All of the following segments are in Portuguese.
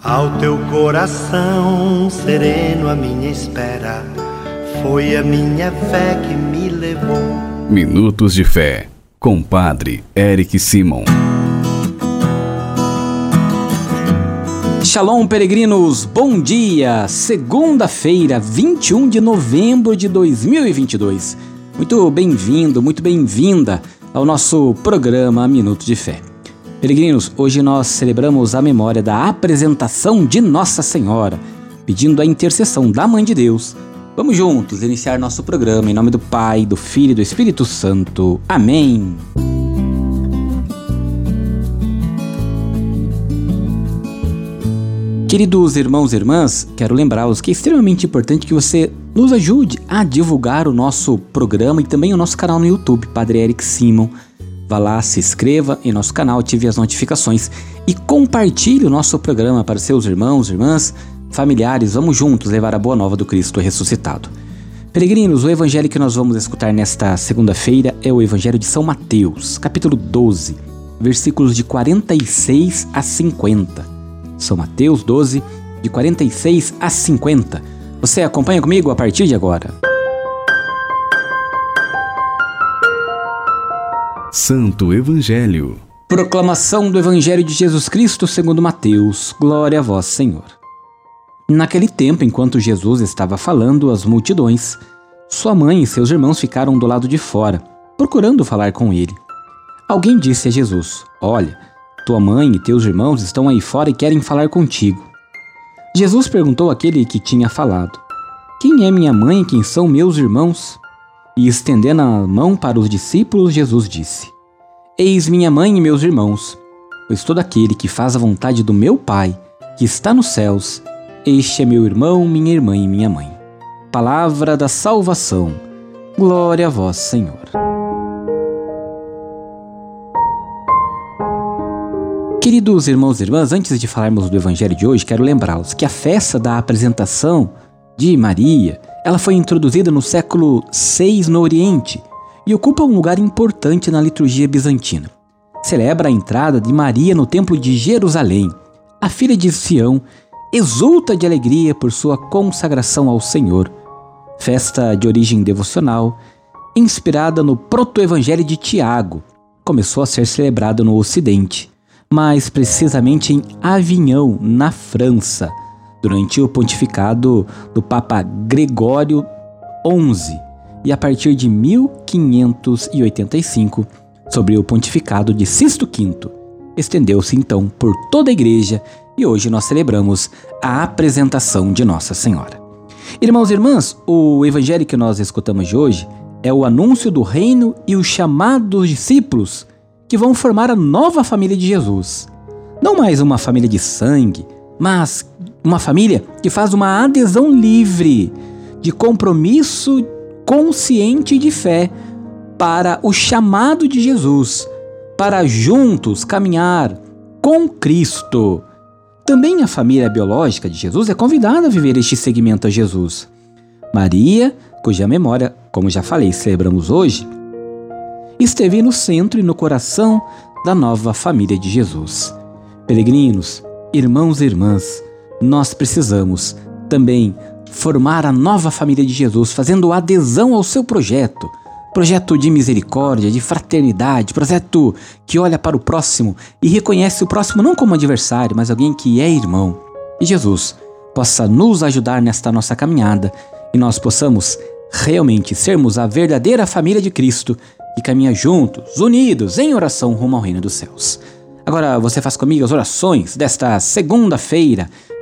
Ao teu coração sereno, a minha espera foi a minha fé que me levou. Minutos de Fé, com Padre Eric Simon. Shalom, peregrinos, bom dia! Segunda-feira, 21 de novembro de 2022. Muito bem-vindo, muito bem-vinda ao nosso programa Minuto de Fé. Peregrinos, hoje nós celebramos a memória da apresentação de Nossa Senhora, pedindo a intercessão da Mãe de Deus. Vamos juntos iniciar nosso programa em nome do Pai, do Filho e do Espírito Santo. Amém. Queridos irmãos e irmãs, quero lembrá-los que é extremamente importante que você nos ajude a divulgar o nosso programa e também o nosso canal no YouTube, Padre Eric Simon. Vá lá, se inscreva em nosso canal, ative as notificações e compartilhe o nosso programa para seus irmãos, irmãs, familiares. Vamos juntos levar a boa nova do Cristo ressuscitado. Peregrinos, o evangelho que nós vamos escutar nesta segunda-feira é o Evangelho de São Mateus, capítulo 12, versículos de 46 a 50. São Mateus 12, de 46 a 50. Você acompanha comigo a partir de agora. Santo Evangelho. Proclamação do Evangelho de Jesus Cristo segundo Mateus. Glória a vós, Senhor. Naquele tempo, enquanto Jesus estava falando às multidões, sua mãe e seus irmãos ficaram do lado de fora, procurando falar com ele. Alguém disse a Jesus: Olha, tua mãe e teus irmãos estão aí fora e querem falar contigo. Jesus perguntou àquele que tinha falado: Quem é minha mãe e quem são meus irmãos? E estendendo a mão para os discípulos, Jesus disse: Eis minha mãe e meus irmãos, pois todo aquele que faz a vontade do meu Pai, que está nos céus, este é meu irmão, minha irmã e minha mãe. Palavra da salvação. Glória a vós, Senhor. Queridos irmãos e irmãs, antes de falarmos do evangelho de hoje, quero lembrá-los que a festa da apresentação de Maria ela foi introduzida no século VI no Oriente e ocupa um lugar importante na liturgia bizantina. Celebra a entrada de Maria no Templo de Jerusalém. A filha de Sião exulta de alegria por sua consagração ao Senhor. Festa de origem devocional, inspirada no proto-evangelho de Tiago, começou a ser celebrada no Ocidente, mais precisamente em Avignon, na França durante o pontificado do Papa Gregório XI e a partir de 1585, sobre o pontificado de Sisto V, estendeu-se então por toda a igreja e hoje nós celebramos a apresentação de Nossa Senhora. Irmãos e irmãs, o evangelho que nós escutamos de hoje é o anúncio do reino e o chamado dos discípulos que vão formar a nova família de Jesus. Não mais uma família de sangue, mas uma família que faz uma adesão livre, de compromisso consciente de fé para o chamado de Jesus, para juntos caminhar com Cristo. Também a família biológica de Jesus é convidada a viver este segmento a Jesus. Maria, cuja memória, como já falei, celebramos hoje, esteve no centro e no coração da nova família de Jesus. Peregrinos, irmãos e irmãs, nós precisamos também formar a nova família de Jesus, fazendo adesão ao seu projeto. Projeto de misericórdia, de fraternidade, projeto que olha para o próximo e reconhece o próximo não como adversário, mas alguém que é irmão. E Jesus possa nos ajudar nesta nossa caminhada e nós possamos realmente sermos a verdadeira família de Cristo que caminha juntos, unidos, em oração rumo ao reino dos céus. Agora você faz comigo as orações desta segunda-feira,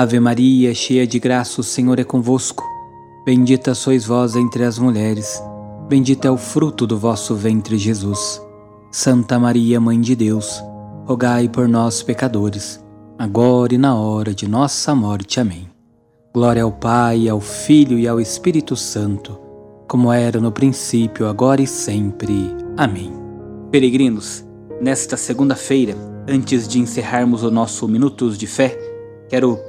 Ave Maria, cheia de graça, o Senhor é convosco. Bendita sois vós entre as mulheres, bendito é o fruto do vosso ventre, Jesus. Santa Maria, Mãe de Deus, rogai por nós, pecadores, agora e na hora de nossa morte. Amém. Glória ao Pai, ao Filho e ao Espírito Santo, como era no princípio, agora e sempre. Amém. Peregrinos, nesta segunda-feira, antes de encerrarmos o nosso Minutos de Fé, quero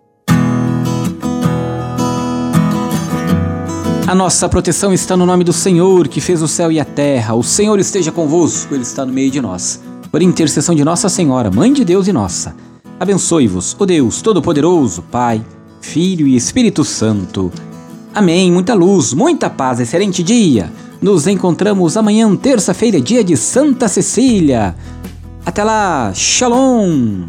A nossa proteção está no nome do Senhor, que fez o céu e a terra. O Senhor esteja convosco, Ele está no meio de nós. Por intercessão de Nossa Senhora, Mãe de Deus e nossa, abençoe-vos, o Deus Todo-Poderoso, Pai, Filho e Espírito Santo. Amém. Muita luz, muita paz, excelente dia. Nos encontramos amanhã, terça-feira, dia de Santa Cecília. Até lá, Shalom.